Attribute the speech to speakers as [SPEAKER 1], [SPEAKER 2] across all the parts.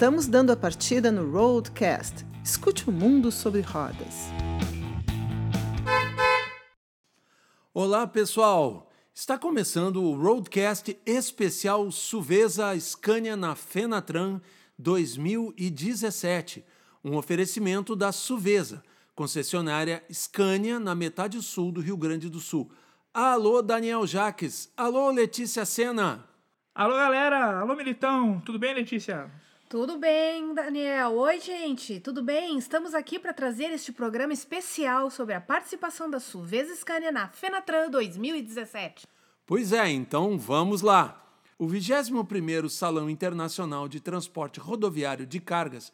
[SPEAKER 1] Estamos dando a partida no Roadcast. Escute o mundo sobre rodas.
[SPEAKER 2] Olá, pessoal! Está começando o Roadcast especial Suvesa Scania na Fenatran 2017, um oferecimento da Suvesa, concessionária Scania na metade sul do Rio Grande do Sul. Alô, Daniel Jaques. Alô, Letícia Sena.
[SPEAKER 3] Alô, galera. Alô, Militão. Tudo bem, Letícia?
[SPEAKER 4] Tudo bem, Daniel. Oi, gente. Tudo bem? Estamos aqui para trazer este programa especial sobre a participação da Suvesa Scania na Fenatran 2017.
[SPEAKER 2] Pois é, então vamos lá. O 21º Salão Internacional de Transporte Rodoviário de Cargas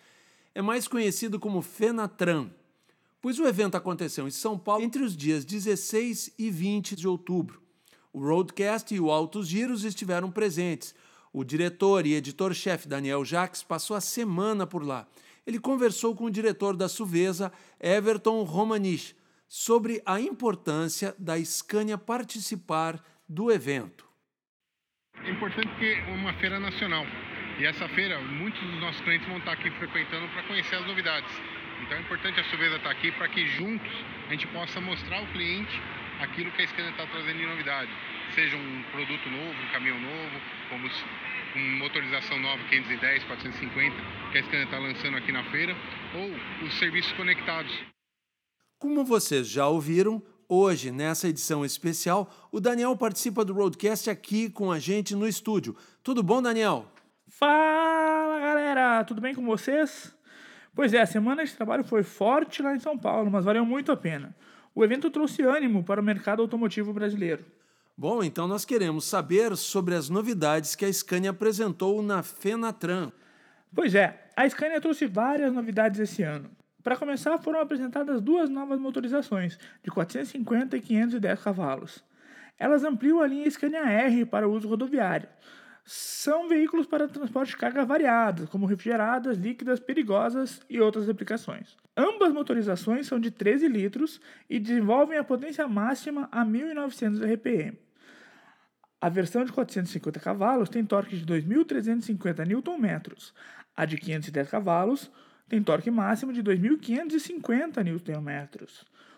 [SPEAKER 2] é mais conhecido como Fenatran pois o evento aconteceu em São Paulo entre os dias 16 e 20 de outubro. O Roadcast e o Altos Giros estiveram presentes. O diretor e editor-chefe Daniel Jacques passou a semana por lá. Ele conversou com o diretor da Suvesa, Everton Romanich, sobre a importância da Scania participar do evento.
[SPEAKER 5] É importante que é uma feira nacional. E essa feira, muitos dos nossos clientes vão estar aqui frequentando para conhecer as novidades. Então é importante a Suvesa estar aqui para que juntos a gente possa mostrar ao cliente aquilo que a Scania está trazendo de novidade. Seja um produto novo, um caminhão novo, como uma motorização nova 510, 450 que a Scania está lançando aqui na feira, ou os serviços conectados.
[SPEAKER 2] Como vocês já ouviram, hoje, nessa edição especial, o Daniel participa do Roadcast aqui com a gente no estúdio. Tudo bom, Daniel?
[SPEAKER 3] Fala, galera! Tudo bem com vocês? Pois é, a semana de trabalho foi forte lá em São Paulo, mas valeu muito a pena. O evento trouxe ânimo para o mercado automotivo brasileiro.
[SPEAKER 2] Bom, então nós queremos saber sobre as novidades que a Scania apresentou na Fenatran.
[SPEAKER 3] Pois é, a Scania trouxe várias novidades esse ano. Para começar, foram apresentadas duas novas motorizações, de 450 e 510 cavalos. Elas ampliam a linha Scania R para uso rodoviário, são veículos para transporte de carga variadas, como refrigeradas, líquidas, perigosas e outras aplicações. Ambas motorizações são de 13 litros e desenvolvem a potência máxima a 1.900 RPM. A versão de 450 cavalos tem torque de 2.350 Nm. A de 510 cavalos tem torque máximo de 2.550 Nm.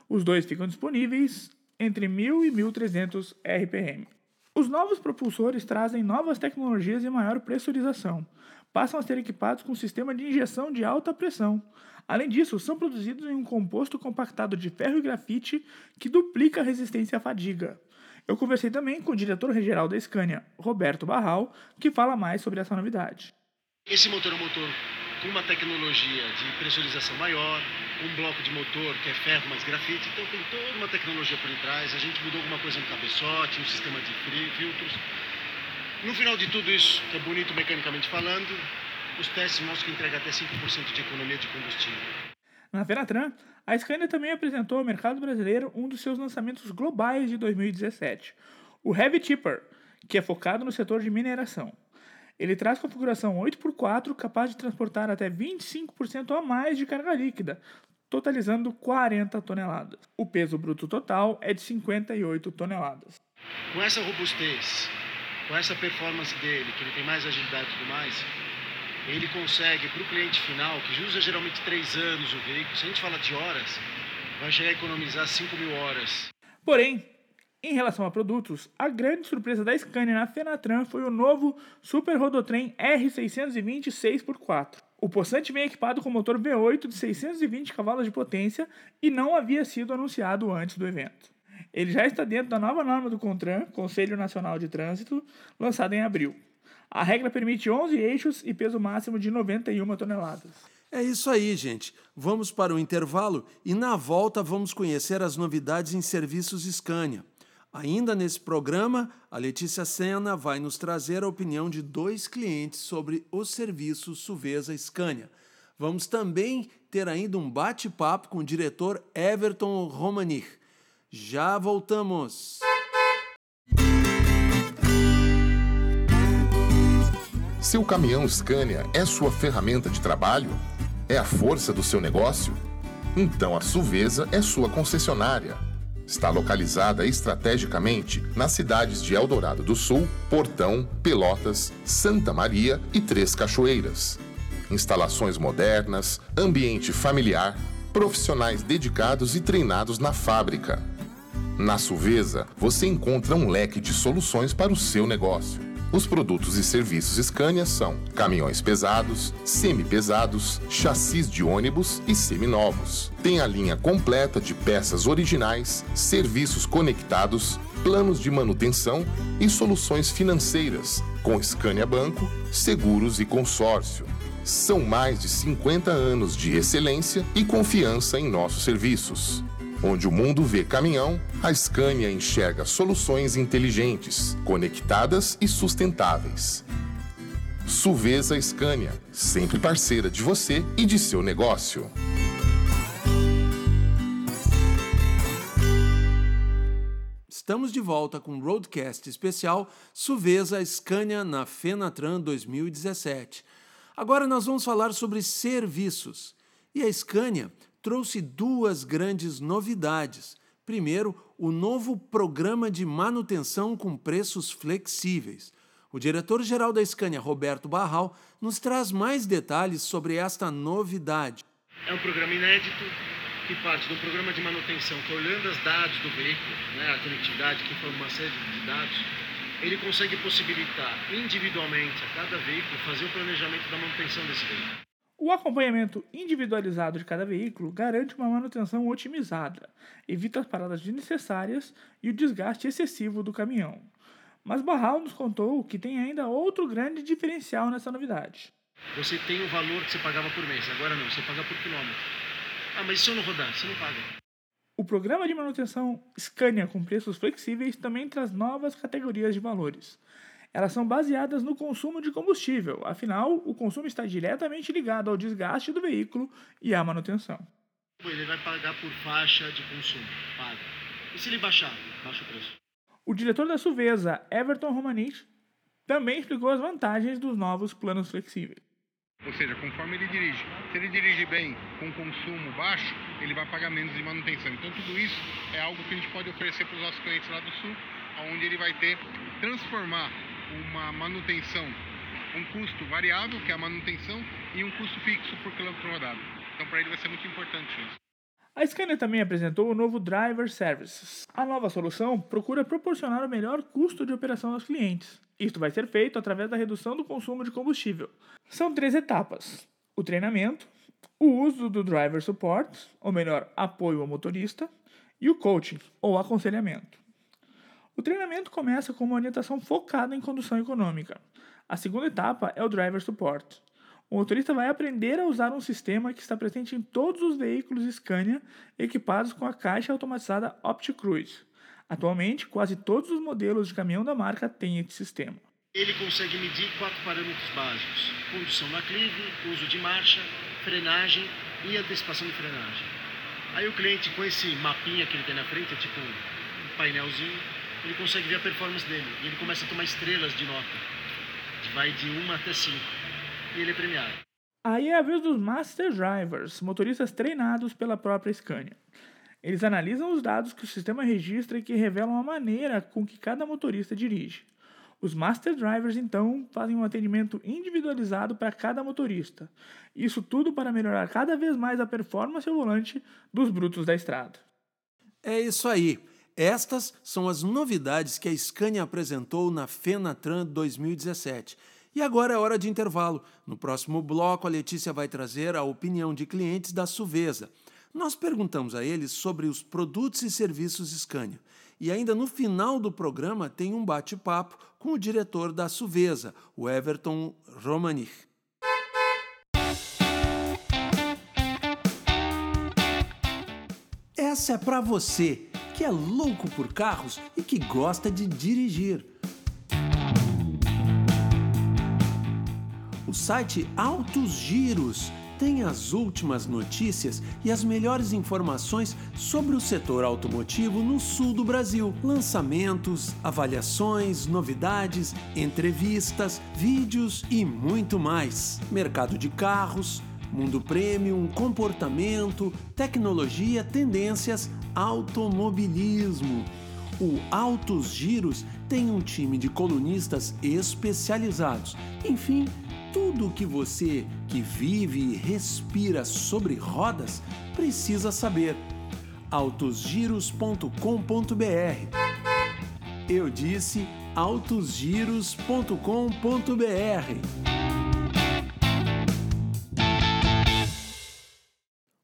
[SPEAKER 3] Os dois ficam disponíveis entre 1.000 e 1.300 RPM. Os novos propulsores trazem novas tecnologias e maior pressurização. Passam a ser equipados com um sistema de injeção de alta pressão. Além disso, são produzidos em um composto compactado de ferro e grafite que duplica a resistência à fadiga. Eu conversei também com o diretor-geral da Scania, Roberto Barral, que fala mais sobre essa novidade.
[SPEAKER 6] Esse motor é um motor com uma tecnologia de pressurização maior, um bloco de motor que é ferro mais grafite, então tem toda uma tecnologia por trás. A gente mudou alguma coisa no cabeçote, um sistema de filtros. No final de tudo isso, que é bonito mecanicamente falando, os testes mostram que entrega até 5% de economia de combustível.
[SPEAKER 3] Na Fenatran, a Scania também apresentou ao mercado brasileiro um dos seus lançamentos globais de 2017, o Heavy Tipper, que é focado no setor de mineração. Ele traz configuração 8x4 capaz de transportar até 25% a mais de carga líquida, totalizando 40 toneladas. O peso bruto total é de 58 toneladas.
[SPEAKER 6] Com essa robustez, com essa performance dele, que ele tem mais agilidade e tudo mais, ele consegue para o cliente final, que usa geralmente 3 anos o veículo, se a gente fala de horas, vai chegar a economizar 5 mil horas.
[SPEAKER 3] Porém, em relação a produtos, a grande surpresa da Scania na Fenatran foi o novo Super Rodotrem R620 6x4. O possante vem equipado com motor V8 de 620 cavalos de potência e não havia sido anunciado antes do evento. Ele já está dentro da nova norma do CONTRAN, Conselho Nacional de Trânsito, lançada em abril. A regra permite 11 eixos e peso máximo de 91 toneladas.
[SPEAKER 2] É isso aí, gente. Vamos para o intervalo e na volta vamos conhecer as novidades em serviços Scania. Ainda nesse programa, a Letícia Sena vai nos trazer a opinião de dois clientes sobre o serviço Suvesa Scania. Vamos também ter ainda um bate-papo com o diretor Everton Romanich. Já voltamos!
[SPEAKER 7] Seu caminhão Scania é sua ferramenta de trabalho? É a força do seu negócio? Então a Suvesa é sua concessionária Está localizada estrategicamente nas cidades de Eldorado do Sul, Portão, Pelotas, Santa Maria e Três Cachoeiras. instalações modernas, ambiente familiar, profissionais dedicados e treinados na fábrica. Na Suvesa, você encontra um leque de soluções para o seu negócio. Os produtos e serviços Scania são caminhões pesados, semi-pesados, chassis de ônibus e seminovos. Tem a linha completa de peças originais, serviços conectados, planos de manutenção e soluções financeiras, com Scania Banco, seguros e consórcio. São mais de 50 anos de excelência e confiança em nossos serviços. Onde o mundo vê caminhão, a Scania enxerga soluções inteligentes, conectadas e sustentáveis. Suvesa Scania, sempre parceira de você e de seu negócio.
[SPEAKER 2] Estamos de volta com o Roadcast especial Suvesa Scania na Fenatran 2017. Agora nós vamos falar sobre serviços. E a Scania trouxe duas grandes novidades. Primeiro, o novo programa de manutenção com preços flexíveis. O diretor-geral da Scania, Roberto Barral, nos traz mais detalhes sobre esta novidade.
[SPEAKER 6] É um programa inédito que parte um programa de manutenção que, olhando os dados do veículo, né, a conectividade, que foi uma série de dados, ele consegue possibilitar individualmente a cada veículo fazer o planejamento da manutenção desse veículo.
[SPEAKER 3] O acompanhamento individualizado de cada veículo garante uma manutenção otimizada, evita as paradas desnecessárias e o desgaste excessivo do caminhão. Mas Barral nos contou que tem ainda outro grande diferencial nessa novidade.
[SPEAKER 6] Você tem o valor que você pagava por mês, agora não, você paga por quilômetro. Ah, mas se eu não rodar, você não paga.
[SPEAKER 3] O programa de manutenção Scania com preços flexíveis também traz novas categorias de valores elas são baseadas no consumo de combustível, afinal, o consumo está diretamente ligado ao desgaste do veículo e à manutenção.
[SPEAKER 6] Ele vai pagar por faixa de consumo, paga. E se ele baixar, baixa o preço.
[SPEAKER 3] O diretor da Suvesa, Everton Romanich, também explicou as vantagens dos novos planos flexíveis.
[SPEAKER 5] Ou seja, conforme ele dirige. Se ele dirige bem com consumo baixo, ele vai pagar menos de manutenção. Então tudo isso é algo que a gente pode oferecer para os nossos clientes lá do sul, onde ele vai ter transformar uma manutenção, um custo variável, que é a manutenção, e um custo fixo por quilômetro rodado. Então, para ele vai ser muito importante isso.
[SPEAKER 3] A Scania também apresentou o novo Driver Services. A nova solução procura proporcionar o melhor custo de operação aos clientes. Isto vai ser feito através da redução do consumo de combustível. São três etapas: o treinamento, o uso do Driver Support, ou melhor, apoio ao motorista, e o coaching, ou aconselhamento. O treinamento começa com uma orientação focada em condução econômica. A segunda etapa é o Driver Support. O motorista vai aprender a usar um sistema que está presente em todos os veículos Scania equipados com a caixa automatizada OptiCruise. Atualmente, quase todos os modelos de caminhão da marca têm esse sistema.
[SPEAKER 6] Ele consegue medir quatro parâmetros básicos: condução na clive, uso de marcha, frenagem e antecipação de frenagem. Aí o cliente, com esse mapinha que ele tem na frente, é tipo um painelzinho, ele consegue ver a performance dele. E ele começa a tomar estrelas de nota. Vai de 1 até 5. E ele é premiado.
[SPEAKER 3] Aí é a vez dos Master Drivers, motoristas treinados pela própria Scania. Eles analisam os dados que o sistema registra e que revelam a maneira com que cada motorista dirige. Os Master Drivers, então, fazem um atendimento individualizado para cada motorista. Isso tudo para melhorar cada vez mais a performance ao volante dos brutos da estrada.
[SPEAKER 2] É isso aí. Estas são as novidades que a Scania apresentou na Fenatran 2017. E agora é hora de intervalo. No próximo bloco, a Letícia vai trazer a opinião de clientes da Suvesa. Nós perguntamos a eles sobre os produtos e serviços Scania. E ainda no final do programa tem um bate-papo com o diretor da Suvesa, o Everton Romanich. Essa é para você que é louco por carros e que gosta de dirigir. O site Altos Giros tem as últimas notícias e as melhores informações sobre o setor automotivo no sul do Brasil. Lançamentos, avaliações, novidades, entrevistas, vídeos e muito mais. Mercado de carros, mundo premium, comportamento, tecnologia, tendências, automobilismo. O Altos Giros tem um time de colunistas especializados. Enfim, tudo o que você que vive e respira sobre rodas precisa saber. autosgiros.com.br Eu disse autosgiros.com.br.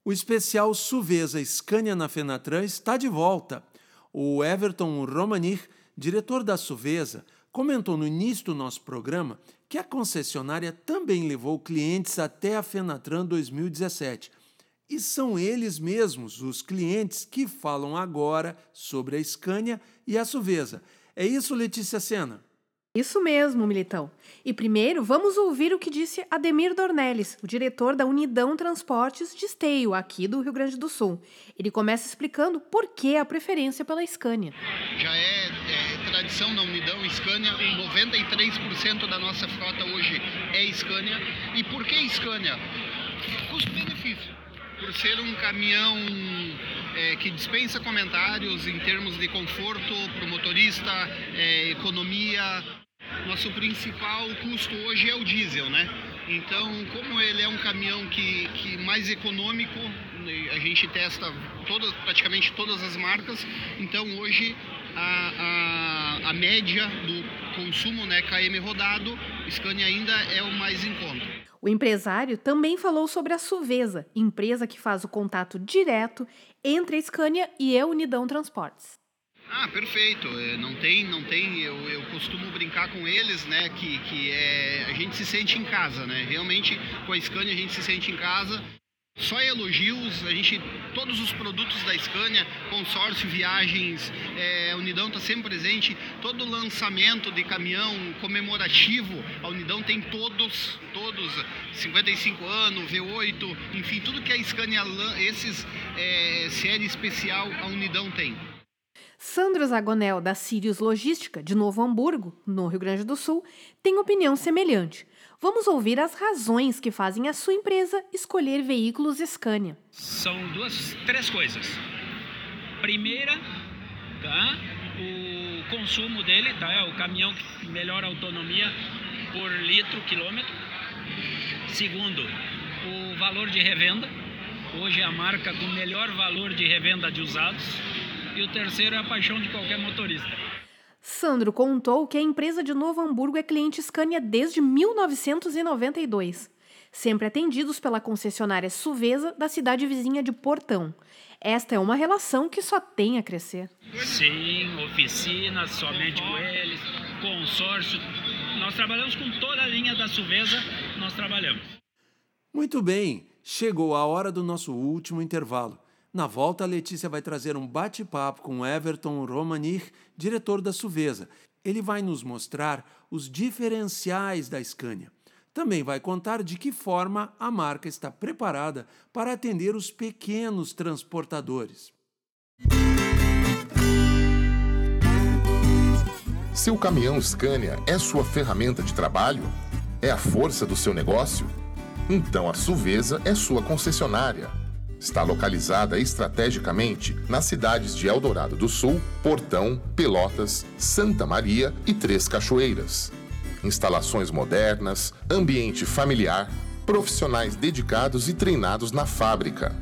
[SPEAKER 2] O especial Suveza Scania na Fenatran está de volta. O Everton Romanich, diretor da Suveza, comentou no início do nosso programa que a concessionária também levou clientes até a Fenatran 2017. E são eles mesmos, os clientes, que falam agora sobre a Scania e a Suveza. É isso, Letícia Sena?
[SPEAKER 4] Isso mesmo, Militão. E primeiro, vamos ouvir o que disse Ademir Dornelles, o diretor da Unidão Transportes de Esteio, aqui do Rio Grande do Sul. Ele começa explicando por que a preferência pela Scania.
[SPEAKER 8] Já é, é tradição na Unidão Scania, 93% da nossa frota hoje é Scania. E por que Scania? Custo-benefício. Por ser um caminhão é, que dispensa comentários em termos de conforto para o motorista, é, economia, nosso principal custo hoje é o diesel, né? Então, como ele é um caminhão que, que mais econômico, a gente testa todas, praticamente todas as marcas, então hoje a, a, a média do consumo, né, KM rodado, Scania ainda é o mais em conta.
[SPEAKER 4] O empresário também falou sobre a Suveza, empresa que faz o contato direto entre a Scania e a Unidão Transportes.
[SPEAKER 8] Ah, perfeito. É, não tem, não tem. Eu, eu costumo brincar com eles, né? Que, que é, a gente se sente em casa, né? Realmente com a Scania a gente se sente em casa. Só elogios, a gente, todos os produtos da Scania, consórcio, viagens, é, a Unidão está sempre presente, todo lançamento de caminhão comemorativo, a Unidão tem todos, todos, 55 anos, V8, enfim, tudo que a Scania, esses é, série especial, a Unidão tem.
[SPEAKER 4] Sandro Zagonel, da Sirius Logística, de Novo Hamburgo, no Rio Grande do Sul, tem opinião semelhante. Vamos ouvir as razões que fazem a sua empresa escolher veículos Scania.
[SPEAKER 9] São duas, três coisas. Primeira, tá? O consumo dele, tá? É o caminhão que melhora a autonomia por litro, quilômetro. Segundo, o valor de revenda. Hoje é a marca com melhor valor de revenda de usados e o terceiro é a paixão de qualquer motorista.
[SPEAKER 4] Sandro contou que a empresa de Novo Hamburgo é cliente Scania desde 1992, sempre atendidos pela concessionária Suveza da cidade vizinha de Portão. Esta é uma relação que só tem a crescer.
[SPEAKER 9] Sim, oficinas somente com eles, consórcio. Nós trabalhamos com toda a linha da Suveza, nós trabalhamos.
[SPEAKER 2] Muito bem, chegou a hora do nosso último intervalo. Na volta, a Letícia vai trazer um bate-papo com Everton Romanich, diretor da Suveza. Ele vai nos mostrar os diferenciais da Scania. Também vai contar de que forma a marca está preparada para atender os pequenos transportadores.
[SPEAKER 7] Seu caminhão Scania é sua ferramenta de trabalho? É a força do seu negócio? Então a Suveza é sua concessionária Está localizada estrategicamente nas cidades de Eldorado do Sul, Portão, Pelotas, Santa Maria e Três Cachoeiras. Instalações modernas, ambiente familiar, profissionais dedicados e treinados na fábrica.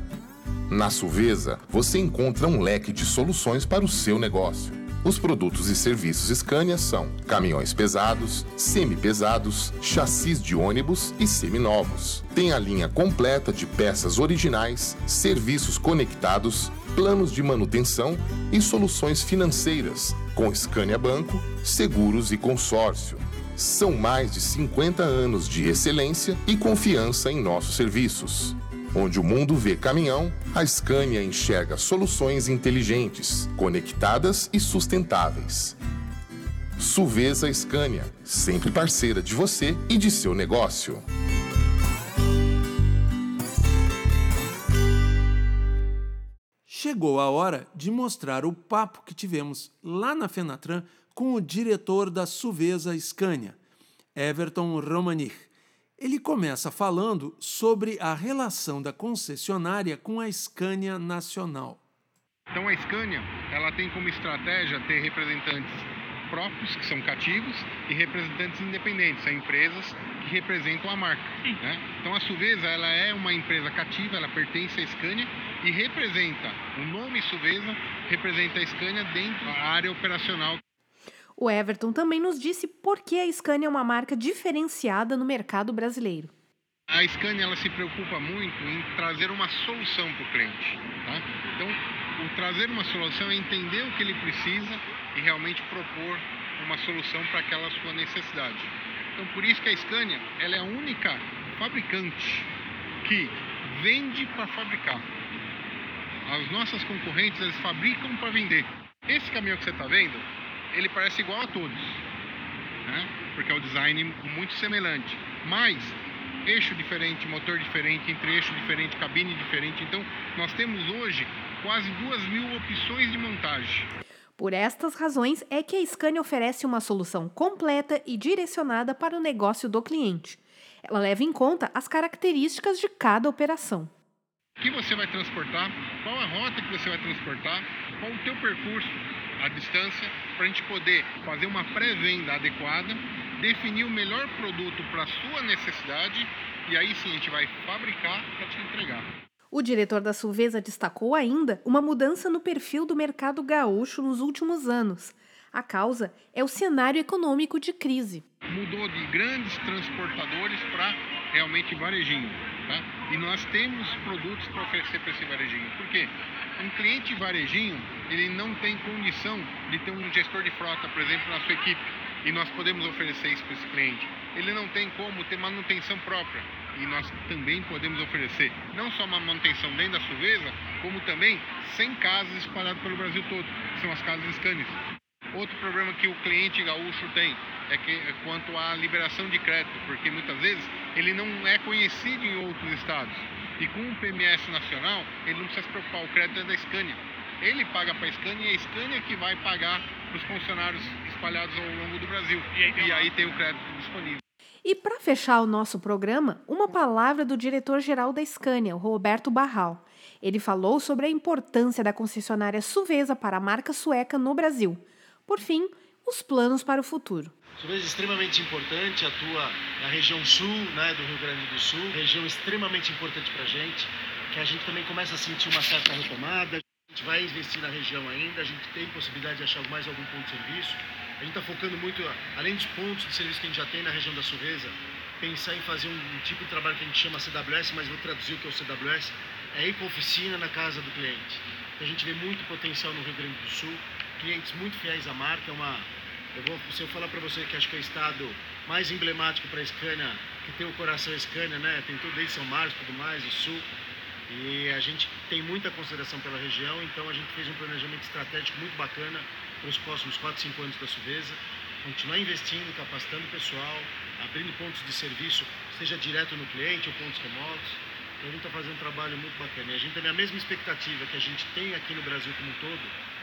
[SPEAKER 7] Na Suveza, você encontra um leque de soluções para o seu negócio os produtos e serviços Scania são caminhões pesados, semi-pesados, chassis de ônibus e seminovos. Tem a linha completa de peças originais, serviços conectados, planos de manutenção e soluções financeiras, com Scania Banco, seguros e consórcio. São mais de 50 anos de excelência e confiança em nossos serviços. Onde o mundo vê caminhão, a Scania enxerga soluções inteligentes, conectadas e sustentáveis. Suveza Scania, sempre parceira de você e de seu negócio.
[SPEAKER 2] Chegou a hora de mostrar o papo que tivemos lá na Fenatran com o diretor da Suveza Scania, Everton Romanich ele começa falando sobre a relação da concessionária com a Scania Nacional.
[SPEAKER 5] Então a Scania, ela tem como estratégia ter representantes próprios, que são cativos, e representantes independentes, são empresas que representam a marca. Né? Então a Suvesa ela é uma empresa cativa, ela pertence à Scania e representa, o nome Suvesa representa a Scania dentro da área operacional.
[SPEAKER 4] O Everton também nos disse por que a Scania é uma marca diferenciada no mercado brasileiro.
[SPEAKER 5] A Scania ela se preocupa muito em trazer uma solução para o cliente. Tá? Então, o trazer uma solução é entender o que ele precisa e realmente propor uma solução para aquela sua necessidade. Então, por isso que a Scania ela é a única fabricante que vende para fabricar. As nossas concorrentes eles fabricam para vender. Esse caminhão que você está vendo, ele parece igual a todos, né? porque é o design muito semelhante. Mas eixo diferente, motor diferente, entre eixo diferente, cabine diferente. Então, nós temos hoje quase duas mil opções de montagem.
[SPEAKER 4] Por estas razões é que a Scania oferece uma solução completa e direcionada para o negócio do cliente. Ela leva em conta as características de cada operação.
[SPEAKER 5] O que você vai transportar, qual a rota que você vai transportar, qual o teu percurso, a distância, para a gente poder fazer uma pré-venda adequada, definir o melhor produto para a sua necessidade e aí sim a gente vai fabricar para te entregar.
[SPEAKER 4] O diretor da Sulvesa destacou ainda uma mudança no perfil do mercado gaúcho nos últimos anos. A causa é o cenário econômico de crise.
[SPEAKER 5] Mudou de grandes transportadores para realmente varejinho. Tá? E nós temos produtos para oferecer para esse varejinho. Por quê? Um cliente varejinho, ele não tem condição de ter um gestor de frota, por exemplo, na sua equipe. E nós podemos oferecer isso para esse cliente. Ele não tem como ter manutenção própria e nós também podemos oferecer não só uma manutenção dentro da Suvesa, como também 100 casas espalhadas pelo Brasil todo, que são as casas Scanias. Outro problema que o cliente gaúcho tem é, que, é quanto à liberação de crédito, porque muitas vezes ele não é conhecido em outros estados. E com o PMS nacional, ele não precisa se preocupar, o crédito é da Scania. Ele paga para a Scania e a Scania que vai pagar para os funcionários espalhados ao longo do Brasil. E aí, e aí tem o crédito disponível.
[SPEAKER 4] E para fechar o nosso programa, uma palavra do diretor-geral da Scania, o Roberto Barral. Ele falou sobre a importância da concessionária Suvesa para a marca sueca no Brasil. Por fim, os planos para o futuro.
[SPEAKER 6] Suvesa é extremamente importante, atua na região sul né, do Rio Grande do Sul, região extremamente importante para a gente, que a gente também começa a sentir uma certa retomada. A gente vai investir na região ainda, a gente tem possibilidade de achar mais algum ponto de serviço. A gente está focando muito, além dos pontos de serviço que a gente já tem na região da Suvesa, pensar em fazer um, um, tipo de trabalho que a gente chama CWS, mas vou traduzir o que é o CWS, é eco-oficina na casa do cliente. A gente vê muito potencial no Rio Grande do Sul, clientes muito fiéis à marca, é uma, eu vou, se eu falar para você que acho que é o estado mais emblemático para a Scania, que tem o coração Scania, né? Tem tudo desde São Marcos, tudo mais, o Sul. E a gente tem muita consideração pela região, então a gente fez um planejamento estratégico muito bacana para os próximos 4, 5 anos da Suvesa, continuar investindo, capacitando o pessoal, abrindo pontos de serviço, seja direto no cliente ou pontos remotos. Então a gente está fazendo um trabalho muito bacana. E a gente tem a mesma expectativa que a gente tem aqui no Brasil como um todo,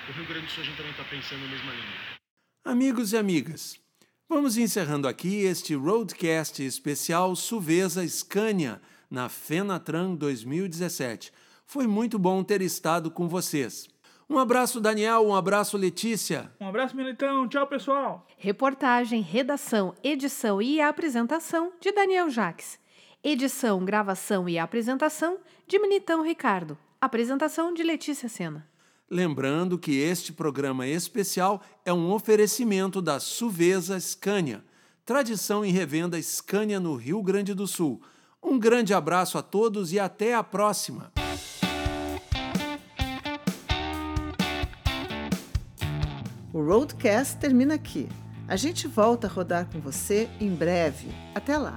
[SPEAKER 6] o Rio Grande do Sul a gente também está pensando na mesma linha.
[SPEAKER 2] Amigos e amigas, vamos encerrando aqui este Roadcast especial Suvesa Scania na Fenatran 2017. Foi muito bom ter estado com vocês. Um abraço, Daniel. Um abraço, Letícia.
[SPEAKER 3] Um abraço, Militão. Tchau, pessoal.
[SPEAKER 4] Reportagem, redação, edição e apresentação de Daniel Jaques. Edição, gravação e apresentação de Militão Ricardo. Apresentação de Letícia Sena.
[SPEAKER 2] Lembrando que este programa especial é um oferecimento da Suvesa Scania, tradição em revenda Scania no Rio Grande do Sul. Um grande abraço a todos e até a próxima!
[SPEAKER 1] O Roadcast termina aqui. A gente volta a rodar com você em breve. Até lá!